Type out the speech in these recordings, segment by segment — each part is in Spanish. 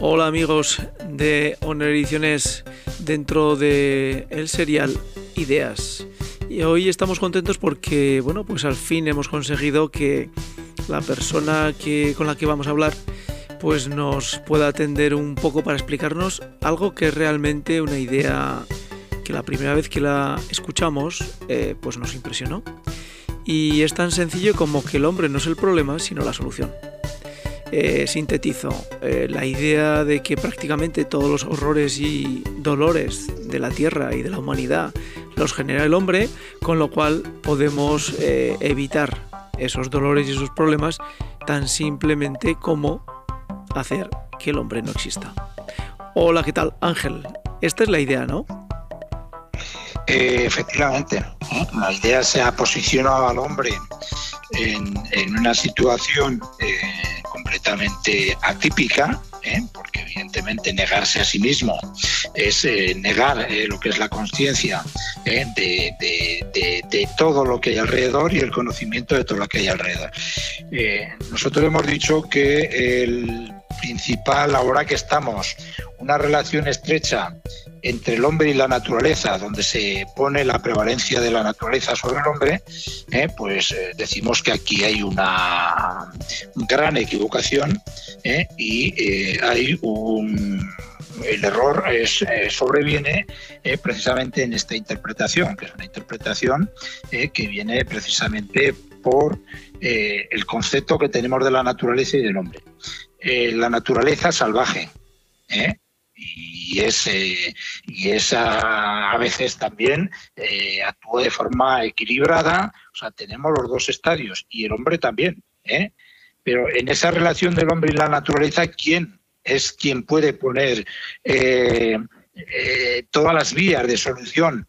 Hola amigos de Honor Ediciones dentro de serial Ideas. Y hoy estamos contentos porque, bueno, pues al fin hemos conseguido que la persona que, con la que vamos a hablar pues nos pueda atender un poco para explicarnos algo que es realmente una idea que la primera vez que la escuchamos eh, pues nos impresionó. Y es tan sencillo como que el hombre no es el problema, sino la solución. Eh, sintetizo eh, la idea de que prácticamente todos los horrores y dolores de la Tierra y de la humanidad los genera el hombre, con lo cual podemos evitar esos dolores y esos problemas tan simplemente como hacer que el hombre no exista. Hola, ¿qué tal? Ángel, esta es la idea, ¿no? Eh, efectivamente, ¿eh? la idea se ha posicionado al hombre en, una situación eh, completamente atípica, porque evidentemente negarse a sí mismo es negar lo que es la conciencia de, de, todo lo que hay alrededor y el conocimiento de todo lo que hay alrededor. nosotros hemos dicho que el principal ahora que estamos, una relación estrecha entre el hombre y la naturaleza, donde se pone la prevalencia de la naturaleza sobre el hombre, eh, pues eh, decimos que aquí hay una gran equivocación eh, y hay un el error es, sobreviene precisamente en esta interpretación, que es una interpretación que viene precisamente por el concepto que tenemos de la naturaleza y del hombre. la naturaleza salvaje, y es, y esa a veces también eh, actúa de forma equilibrada, o sea, tenemos los dos estadios y el hombre también, ¿eh? pero en esa relación del hombre y la naturaleza, ¿quién es quien puede poner eh, todas las vías de solución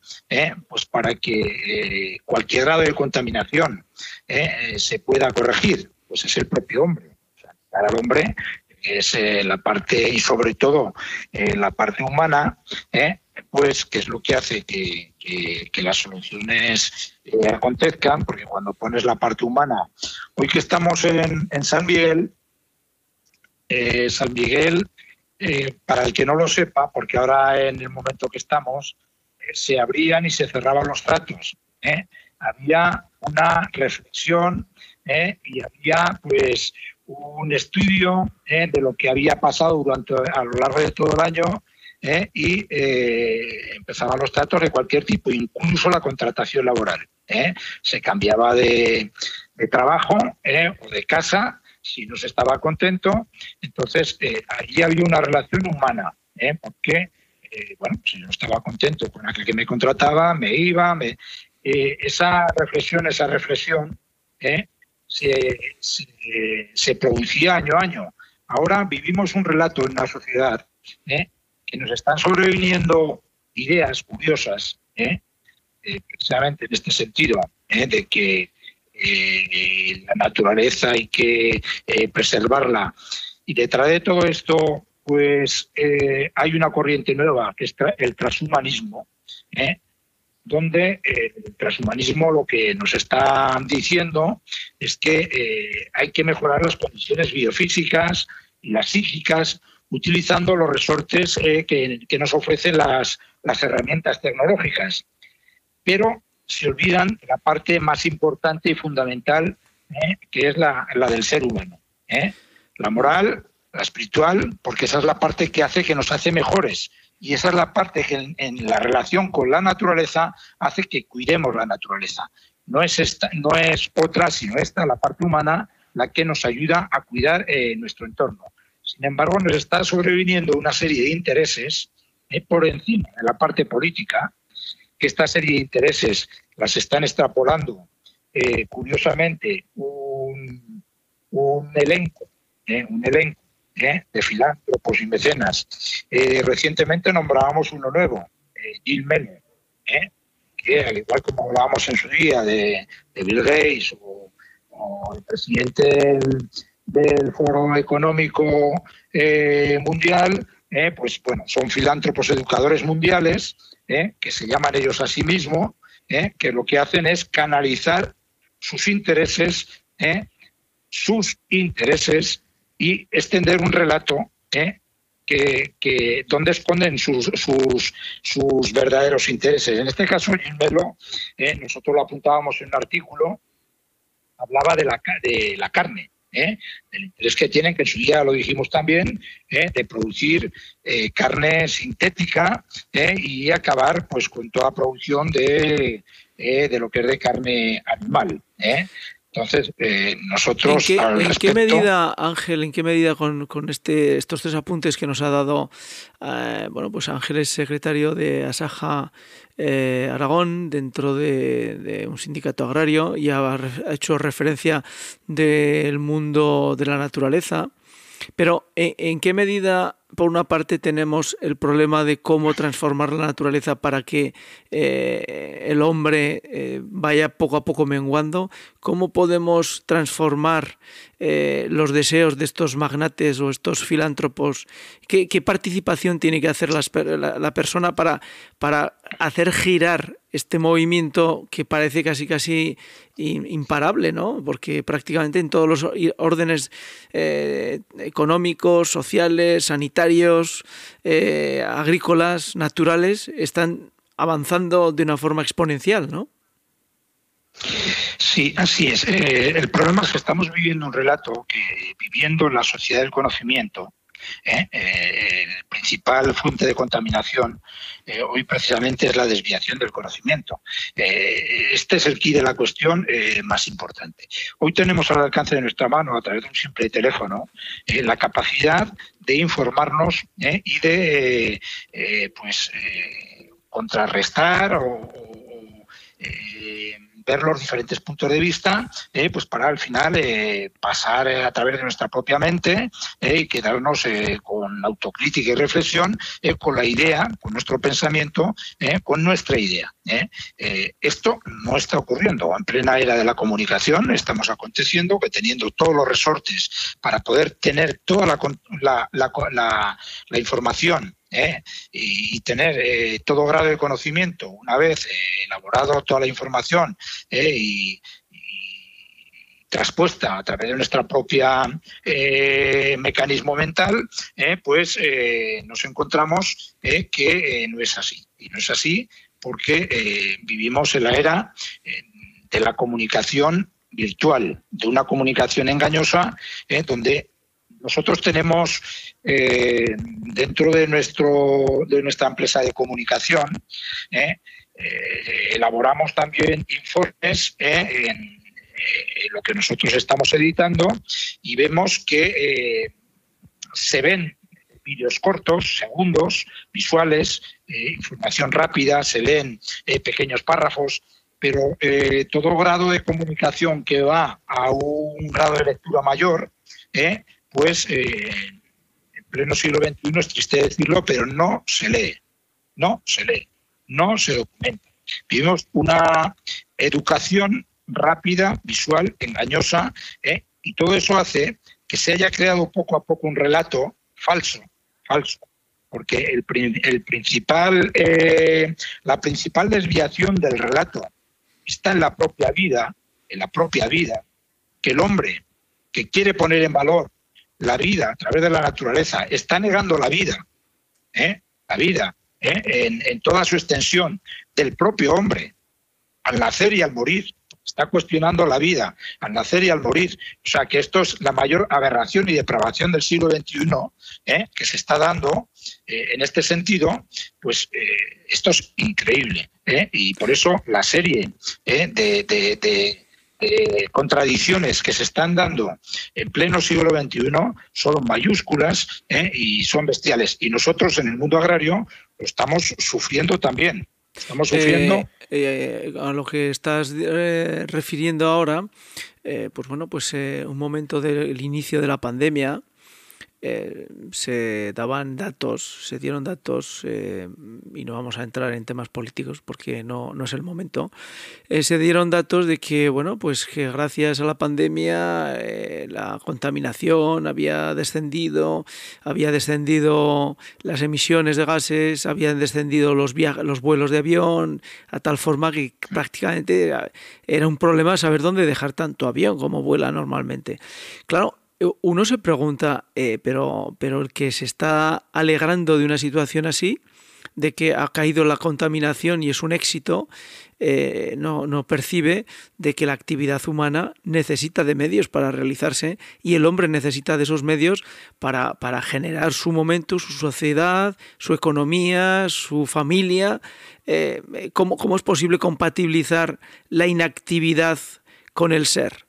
pues para que cualquier grado de contaminación se pueda corregir? Pues es el propio hombre. para el hombre que es eh, la parte y sobre todo eh, la parte humana, eh, pues que es lo que hace que, las soluciones acontezcan, porque cuando pones la parte humana, hoy que estamos en, San Miguel, San Miguel, para el que no lo sepa, porque ahora en el momento que estamos, se abrían y se cerraban los tratos. Había una reflexión y había pues un estudio eh, de lo que había pasado durante a lo largo de todo el año eh, y eh, empezaban los tratos de cualquier tipo, incluso la contratación laboral. Se cambiaba de, trabajo o de casa si no se estaba contento. Entonces, allí había una relación humana, porque, bueno, si no estaba contento con aquel que me contrataba, me iba. Esa reflexión, esa reflexión, se, producía año a año. Ahora vivimos un relato en la sociedad ¿eh? que nos están sobreviniendo ideas curiosas, ¿eh? Eh, precisamente en este sentido, de que la naturaleza hay que preservarla. Y detrás de todo esto, pues hay una corriente nueva, que es el transhumanismo, donde eh, el transhumanismo lo que nos está diciendo es que eh, hay que mejorar las condiciones biofísicas y las psíquicas utilizando los resortes eh, que, nos ofrecen las, herramientas tecnológicas. Pero se olvidan la parte más importante y fundamental, que es la, la, del ser humano. La moral, la espiritual, porque esa es la parte que hace que nos hace mejores y esa es la parte que en, la relación con la naturaleza hace que cuidemos la naturaleza. No es, esta, no es otra, sino esta, la parte humana, la que nos ayuda a cuidar eh, nuestro entorno. Sin embargo, nos está sobreviniendo una serie de intereses eh, por encima de la parte política, que esta serie de intereses las están extrapolando, eh, curiosamente, un, un elenco, un elenco ¿eh? de filántropos y mecenas. Eh, recientemente nombrábamos uno nuevo, eh, Gil Mene, que al igual como hablábamos en su día de, Bill Gates o, el presidente del, Foro Económico Mundial, pues bueno, son filántropos educadores mundiales, que se llaman ellos a sí mismos, que lo que hacen es canalizar sus intereses, sus intereses y extender un relato ¿eh? que, dónde esconden sus, sus, sus, verdaderos intereses. En este caso, Melo, eh, nosotros lo apuntábamos en un artículo, hablaba de la, de la carne. ¿eh? del interés que tienen, que en su día lo dijimos también, ¿eh? de producir carne sintética y acabar pues con toda producción de, de lo que es de carne animal. Entonces, eh, nosotros. ¿En qué, medida, Ángel, en qué medida con, con, este, estos tres apuntes que nos ha dado, eh, bueno, pues Ángel es secretario de Asaja eh, Aragón dentro de, un sindicato agrario y ha, ha hecho referencia del mundo de la naturaleza? Pero ¿en, qué medida, por una parte, tenemos el problema de cómo transformar la naturaleza para que eh, el hombre eh, vaya poco a poco menguando? ¿Cómo podemos transformar eh, los deseos de estos magnates o estos filántropos? ¿Qué, participación tiene que hacer la, persona para, para hacer girar este movimiento que parece casi casi imparable, ¿no? Porque prácticamente en todos los órdenes eh, económicos, sociales, sanitarios, eh, agrícolas, naturales, están avanzando de una forma exponencial, ¿no? Sí, así es. Eh, el problema es que estamos viviendo un relato que viviendo en la sociedad del conocimiento, ¿eh? Eh, el principal fuente de contaminación eh, hoy precisamente es la desviación del conocimiento. este es el key de la cuestión más importante. Hoy tenemos al alcance de nuestra mano, a través de un simple teléfono, la capacidad de informarnos y de pues contrarrestar o ver los diferentes puntos de vista, eh, pues para al final eh, pasar eh, a través de nuestra propia mente y quedarnos con autocrítica y reflexión, con la idea, con nuestro pensamiento, con nuestra idea. esto no está ocurriendo en plena era de la comunicación, estamos aconteciendo que teniendo todos los resortes para poder tener toda la, la información ¿eh? y, tener eh, todo grado de conocimiento, una vez eh, elaborado toda la información y, traspuesta a través de nuestra propia mecanismo mental, pues nos encontramos que no es así. Y no es así porque vivimos en la era de la comunicación virtual, de una comunicación engañosa, donde nosotros tenemos eh, dentro de, nuestro, de nuestra empresa de comunicación, eh, eh, elaboramos también informes en, lo que nosotros estamos editando y vemos que se ven vídeos cortos, segundos, visuales, información rápida, se leen pequeños párrafos, pero todo grado de comunicación que va a un grado de lectura mayor, pues eh, en pleno siglo XXI es triste decirlo, pero no se lee, no se lee, no se documenta. Vivimos una educación rápida, visual, engañosa, ¿eh? y todo eso hace que se haya creado poco a poco un relato falso, falso, porque el, principal, eh, la principal desviación del relato está en la propia vida, en la propia vida, que el hombre que quiere poner en valor la vida a través de la naturaleza, está negando la vida, ¿eh? la vida ¿eh? en, toda su extensión del propio hombre, al nacer y al morir. Está cuestionando la vida al nacer y al morir. O sea que esto es la mayor aberración y depravación del siglo XXI ¿eh? que se está dando en este sentido. Pues esto es increíble. Y por eso la serie de eh, contradicciones que se están dando en pleno siglo XXI son mayúsculas eh, y son bestiales. Y nosotros en el mundo agrario lo estamos sufriendo también. Estamos sufriendo. Eh, a lo que estás refiriendo ahora, pues bueno, pues un momento del inicio de la pandemia, eh, se daban datos, se dieron datos, eh, y no vamos a entrar en temas políticos porque no, no es el momento, eh, se dieron datos de que, bueno, pues que gracias a la pandemia la contaminación había descendido, había descendido las emisiones de gases, habían descendido los, los vuelos de avión, a tal forma que prácticamente era un problema saber dónde dejar tanto avión como vuela normalmente. Claro, uno se pregunta, pero, pero el que se está alegrando de una situación así, de que ha caído la contaminación y es un éxito, eh, no, no, percibe de que la actividad humana necesita de medios para realizarse y el hombre necesita de esos medios para, para generar su momento, su sociedad, su economía, su familia. Eh, ¿cómo, ¿Cómo es posible compatibilizar la inactividad con el ser?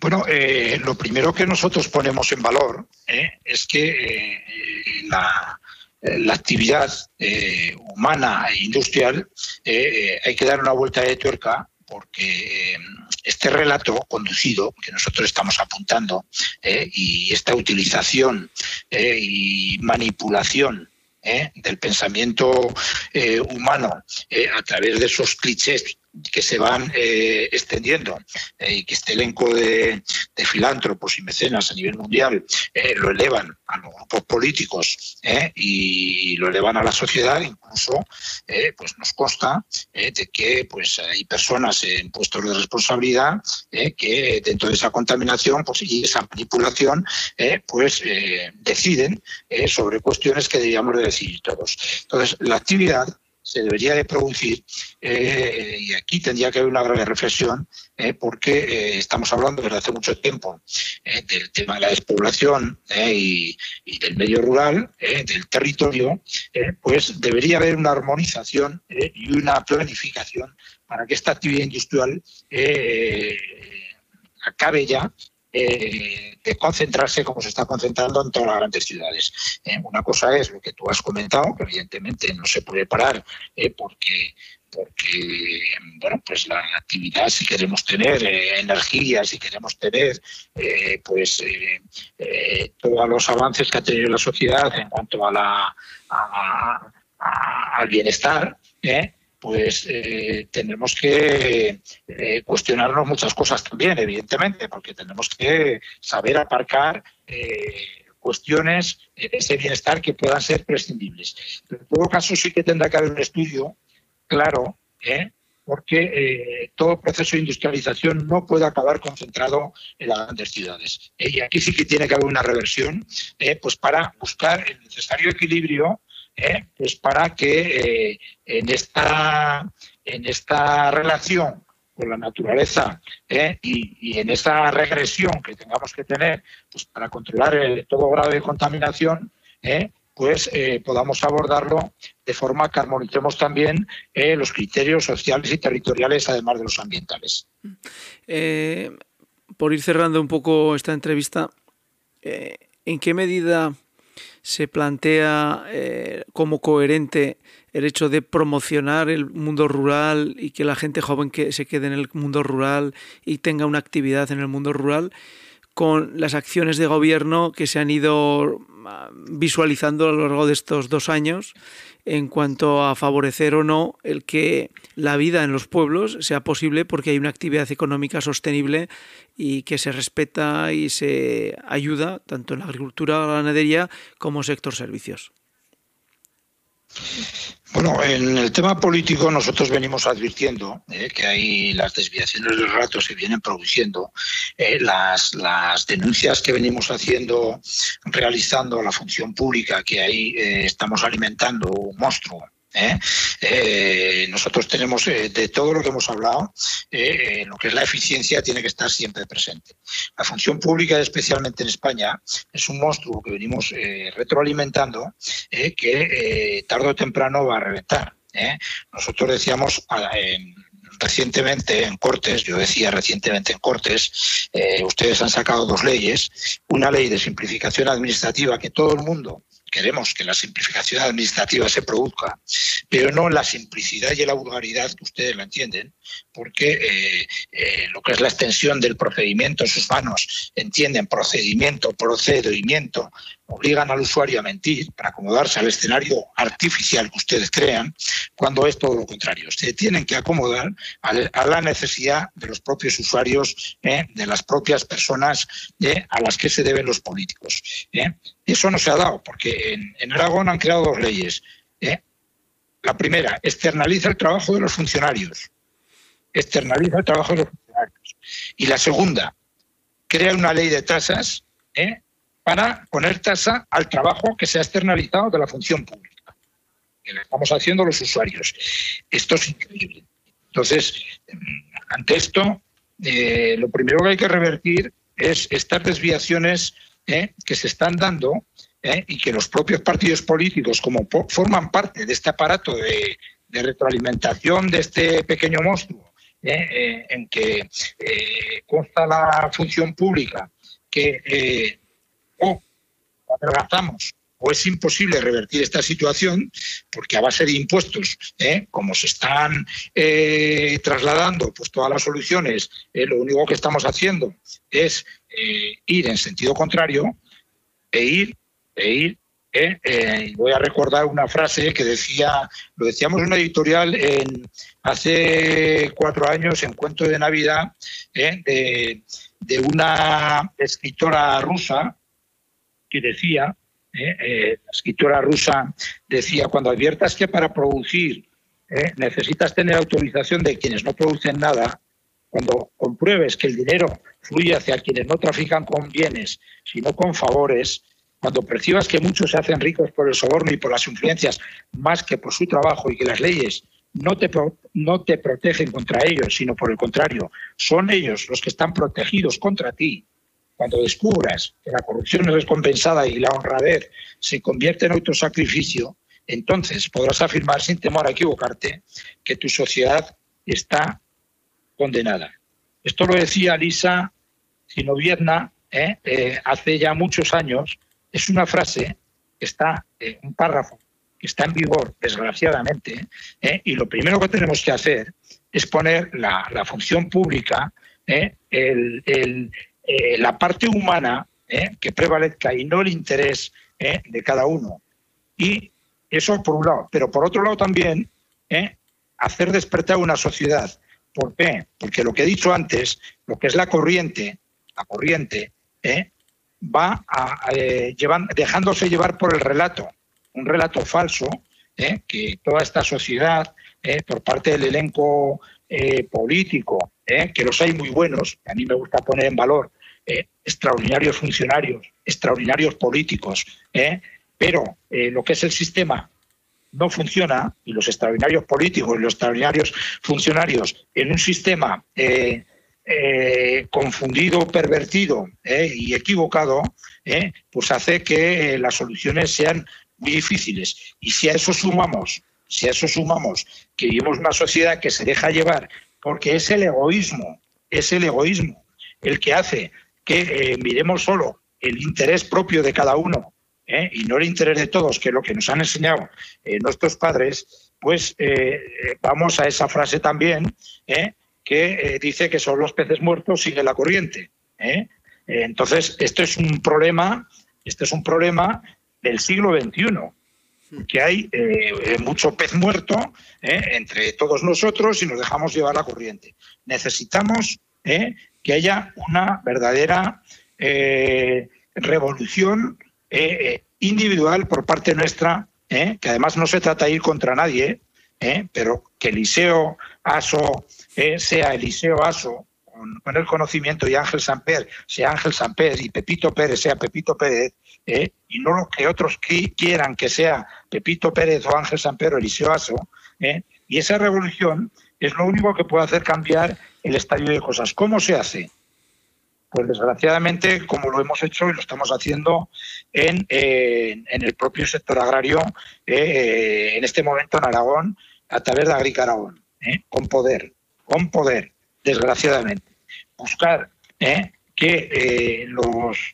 Bueno, eh, lo primero que nosotros ponemos en valor eh, es que eh, la, la, actividad humana e industrial hay que dar una vuelta de tuerca porque este relato conducido que nosotros estamos apuntando y esta utilización y manipulación del pensamiento humano a través de esos clichés que se van eh, extendiendo eh, y que este elenco de, filántropos y mecenas a nivel mundial eh, lo elevan a los grupos políticos y lo elevan a la sociedad, incluso pues nos consta de que pues hay personas en puestos de responsabilidad que dentro de esa contaminación pues, y esa manipulación pues deciden sobre cuestiones que deberíamos de decidir todos. Entonces, la actividad se debería de producir, eh, y aquí tendría que haber una grave reflexión, eh, porque eh, estamos hablando desde hace mucho tiempo del tema de la despoblación y, del medio rural, del territorio, pues debería haber una armonización y una planificación para que esta actividad industrial acabe ya eh, de concentrarse como se está concentrando en todas las grandes ciudades. Eh, una cosa es lo que tú has comentado, que evidentemente no se puede parar eh, porque porque bueno pues la actividad si queremos tener energía si queremos tener pues todos los avances que ha tenido la sociedad en cuanto a la al bienestar pues eh, tenemos que eh, cuestionarnos muchas cosas también, evidentemente, porque tenemos que saber aparcar eh, cuestiones de ese bienestar que puedan ser prescindibles. En todo caso sí que tendrá que haber un estudio claro, porque todo proceso de industrialización no puede acabar concentrado en las grandes ciudades. y aquí sí que tiene que haber una reversión pues para buscar el necesario equilibrio ¿eh? pues para que eh, en, esta, en esta relación con la naturaleza ¿eh? y, en esa regresión que tengamos que tener pues para controlar el, todo grado de contaminación, pues podamos abordarlo de forma que armonicemos también los criterios sociales y territoriales, además de los ambientales. por ir cerrando un poco esta entrevista, ¿en qué medida se plantea eh, como coherente el hecho de promocionar el mundo rural y que la gente joven que se quede en el mundo rural y tenga una actividad en el mundo rural con las acciones de gobierno que se han ido ah, visualizando a lo largo de estos dos años en cuanto a favorecer o no el que la vida en los pueblos sea posible porque hay una actividad económica sostenible y que se respeta y se ayuda tanto en la agricultura, la ganadería como sector servicios. Bueno, en el tema político nosotros venimos advirtiendo eh, que hay las desviaciones de rato se vienen produciendo, eh, las, las denuncias que venimos haciendo, realizando a la función pública, que ahí eh, estamos alimentando un monstruo ¿eh? Eh, nosotros tenemos, eh, de todo lo que hemos hablado, lo que es la eficiencia tiene que estar siempre presente. La función pública, especialmente en España, es un monstruo que venimos retroalimentando que tarde o temprano va a reventar. Nosotros decíamos recientemente en Cortes, yo decía recientemente en Cortes, ustedes han sacado dos leyes, una ley de simplificación administrativa que todo el mundo queremos que la simplificación administrativa se produzca, pero no la simplicidad y la vulgaridad que ustedes la entienden, porque eh, eh, lo que es la extensión del procedimiento en sus manos, entienden procedimiento, procedimiento, obligan al usuario a mentir para acomodarse al escenario artificial que ustedes crean, cuando es todo lo contrario. Se tienen que acomodar a la necesidad de los propios usuarios, eh, de las propias personas a las que se deben los políticos. Eso no se ha dado, porque en, Aragón han creado dos leyes. La primera, externaliza el trabajo de los funcionarios externaliza el trabajo de los funcionarios. Y la segunda, crea una ley de tasas ¿eh? para poner tasa al trabajo que se ha externalizado de la función pública, que lo estamos haciendo los usuarios. Esto es increíble. Entonces, ante esto, eh, lo primero que hay que revertir es estas desviaciones ¿eh? que se están dando ¿eh? y que los propios partidos políticos, como forman parte de este aparato de, retroalimentación de este pequeño monstruo, en que consta la función pública, que o adelgazamos o es imposible revertir esta situación porque a base de impuestos, ¿eh? como se están eh, trasladando pues todas las soluciones, eh, lo único que estamos haciendo es ir en sentido contrario e ir, e ir. voy a recordar una frase que decía, lo decíamos en una editorial en, hace cuatro años en Cuento de Navidad, de, de una escritora rusa que decía ¿eh? Eh, la escritora rusa decía, cuando adviertas que para producir ¿eh? necesitas tener autorización de quienes no producen nada, cuando compruebes que el dinero fluye hacia quienes no trafican con bienes, sino con favores, cuando percibas que muchos se hacen ricos por el soborno y por las influencias más que por su trabajo y que las leyes no te, no te protegen contra ellos, sino por el contrario, son ellos los que están protegidos contra ti, cuando descubras que la corrupción es recompensada y la honradez se convierte en autosacrificio, entonces podrás afirmar sin temor a equivocarte que tu sociedad está condenada. Esto lo decía Lisa Sinovierna ¿eh? Eh, hace ya muchos años. Es una frase que está, un párrafo que está en vigor, desgraciadamente, ¿eh? y lo primero que tenemos que hacer es poner la, función pública, el, eh, la parte humana eh, que prevalezca y no el interés eh, de cada uno. Y eso por un lado. Pero por otro lado también hacer despertar una sociedad. ¿Por qué? Porque lo que he dicho antes, lo que es la corriente, la corriente, va a, dejándose llevar por el relato, un relato falso, que toda esta sociedad, por parte del elenco político, que los hay muy buenos, a mí me gusta poner en valor, eh, extraordinarios funcionarios, extraordinarios políticos, ¿eh? pero eh, lo que es el sistema no funciona y los extraordinarios políticos y los extraordinarios funcionarios en un sistema confundido, pervertido y equivocado, pues hace que las soluciones sean muy difíciles. Y si a eso sumamos, si a eso sumamos que vivimos una sociedad que se deja llevar, porque es el egoísmo, es el egoísmo el que hace que eh, miremos solo el interés propio de cada uno ¿eh? y no el interés de todos, que es lo que nos han enseñado eh, nuestros padres, pues vamos a esa frase también que dice que son los peces muertos sigue la corriente. entonces, esto es un problema, este es un problema del siglo XXI que hay mucho pez muerto entre todos nosotros y nos dejamos llevar la corriente. Necesitamos que haya una verdadera eh, revolución eh, eh, individual por parte nuestra, que además no se trata de ir contra nadie, pero que Eliseo Aso sea Eliseo Aso con, el conocimiento y Ángel Samper sea Ángel Samper y Pepito Pérez sea Pepito Pérez, y no lo que otros quieran que sea Pepito Pérez o Ángel Samper o Eliseo Aso, y esa revolución es lo único que puede hacer cambiar el estadio de cosas. ¿Cómo se hace? Pues desgraciadamente, como lo hemos hecho y lo estamos haciendo en, en el propio sector agrario, eh, en este momento en Aragón, a través de Agric Aragón, eh, con poder, con poder, desgraciadamente. Buscar eh, que los,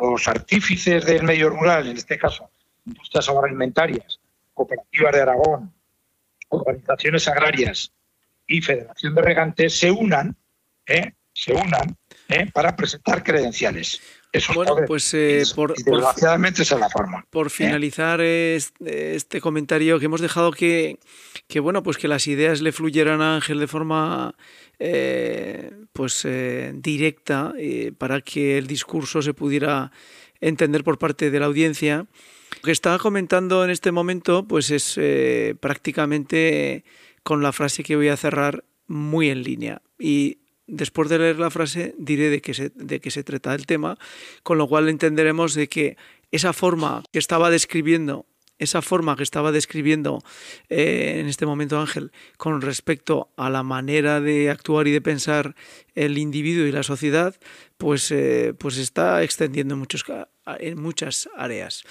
los artífices del medio rural, en este caso, industrias agroalimentarias, cooperativas de Aragón, organizaciones agrarias, y Federación de Regantes se unan, ¿eh? se unan ¿eh? para presentar credenciales. Bueno, pues eh, por, desgraciadamente esa es la forma. Por finalizar este, comentario que hemos dejado que, que, bueno pues que las ideas le fluyeran a Ángel de forma pues directa para que el discurso se pudiera entender por parte de la audiencia. Lo que estaba comentando en este momento pues es prácticamente con la frase que voy a cerrar muy en línea. Y después de leer la frase diré de qué se, de se trata el tema, con lo cual entenderemos de que esa forma que estaba describiendo esa forma que estaba describiendo eh, en este momento Ángel con respecto a la manera de actuar y de pensar el individuo y la sociedad, pues, eh, pues está extendiendo en, muchas áreas.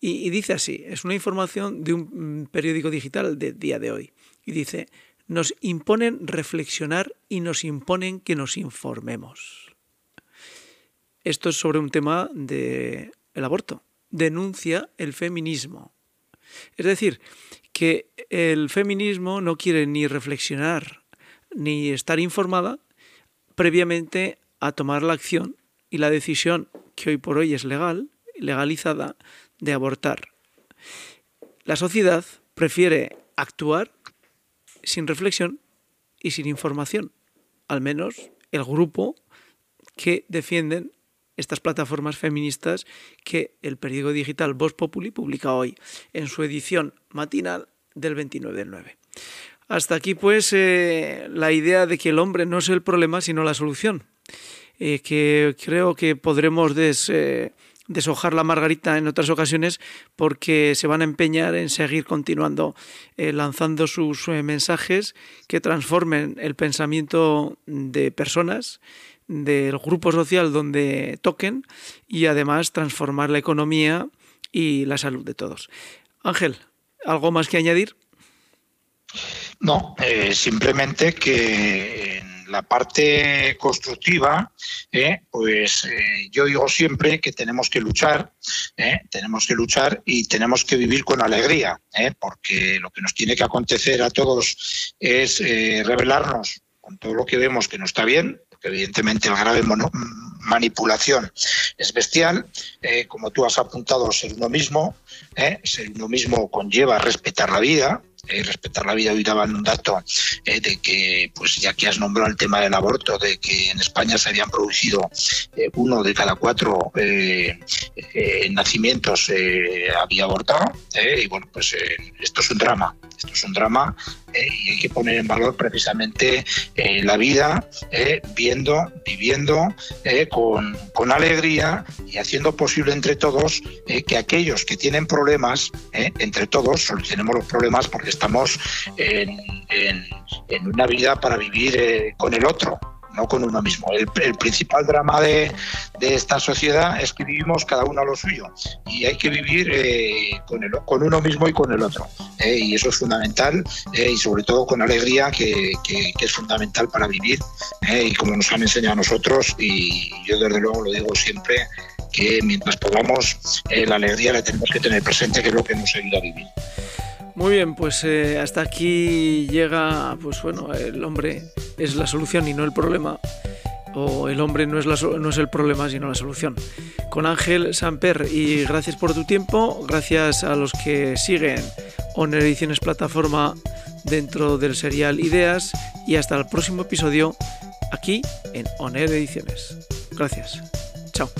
Y, y, dice así, es una información de un periódico digital del día de hoy. Y dice, nos imponen reflexionar y nos imponen que nos informemos. Esto es sobre un tema del el aborto. Denuncia el feminismo. Es decir, que el feminismo no quiere ni reflexionar ni estar informada previamente a tomar la acción y la decisión que hoy por hoy es legal, legalizada, de abortar. La sociedad prefiere actuar sin reflexión y sin información, al menos el grupo que defienden estas plataformas feministas que el periódico digital Voz Populi publica hoy en su edición matinal del 29 del 9. Hasta aquí pues eh, la idea de que el hombre no es el problema sino la solución, eh, que creo que podremos des, eh, deshojar la margarita en otras ocasiones porque se van a empeñar en seguir continuando eh, lanzando sus eh, mensajes que transformen el pensamiento de personas del grupo social donde toquen y además transformar la economía y la salud de todos. Ángel, ¿algo más que añadir? No, eh, simplemente que la parte constructiva, eh, pues eh, yo digo siempre que tenemos que luchar, eh, tenemos que luchar y tenemos que vivir con alegría, porque lo que nos tiene que acontecer a todos es revelarnos con todo lo que vemos que no está bien, porque evidentemente la grave manipulación es bestial, como tú has apuntado, ser uno mismo, ser uno mismo conlleva respetar la vida, eh, respetar la vida. Daban un dato eh, de que, pues ya que has nombrado el tema del aborto, de que en España se habían producido eh, uno de cada cuatro eh, nacimientos había abortado. y bueno, pues esto es un drama. Esto es un drama y hay que poner en valor precisamente la vida, viendo, viviendo con, con, alegría y haciendo posible entre todos que aquellos que tienen problemas, entre todos solucionemos los problemas porque estamos en, en, una vida para vivir eh, con el otro, no con uno mismo. El, principal drama de, de, esta sociedad es que vivimos cada uno a lo suyo y hay que vivir eh, con, el, con, uno mismo y con el otro. Eh, y eso es fundamental eh, y sobre todo con alegría que, que, es fundamental para vivir y como nos han enseñado a nosotros y yo desde luego lo digo siempre que mientras podamos la alegría la tenemos que tener presente que es lo que nos ayuda a vivir. Muy bien, pues eh, hasta aquí llega, pues bueno, el hombre es la solución y no el problema, o el hombre no es, la, no es el problema sino la solución. Con Ángel Samper y gracias por tu tiempo, gracias a los que siguen Honor Ediciones Plataforma dentro del serial Ideas y hasta el próximo episodio aquí en Honor Ediciones. Gracias. Chao.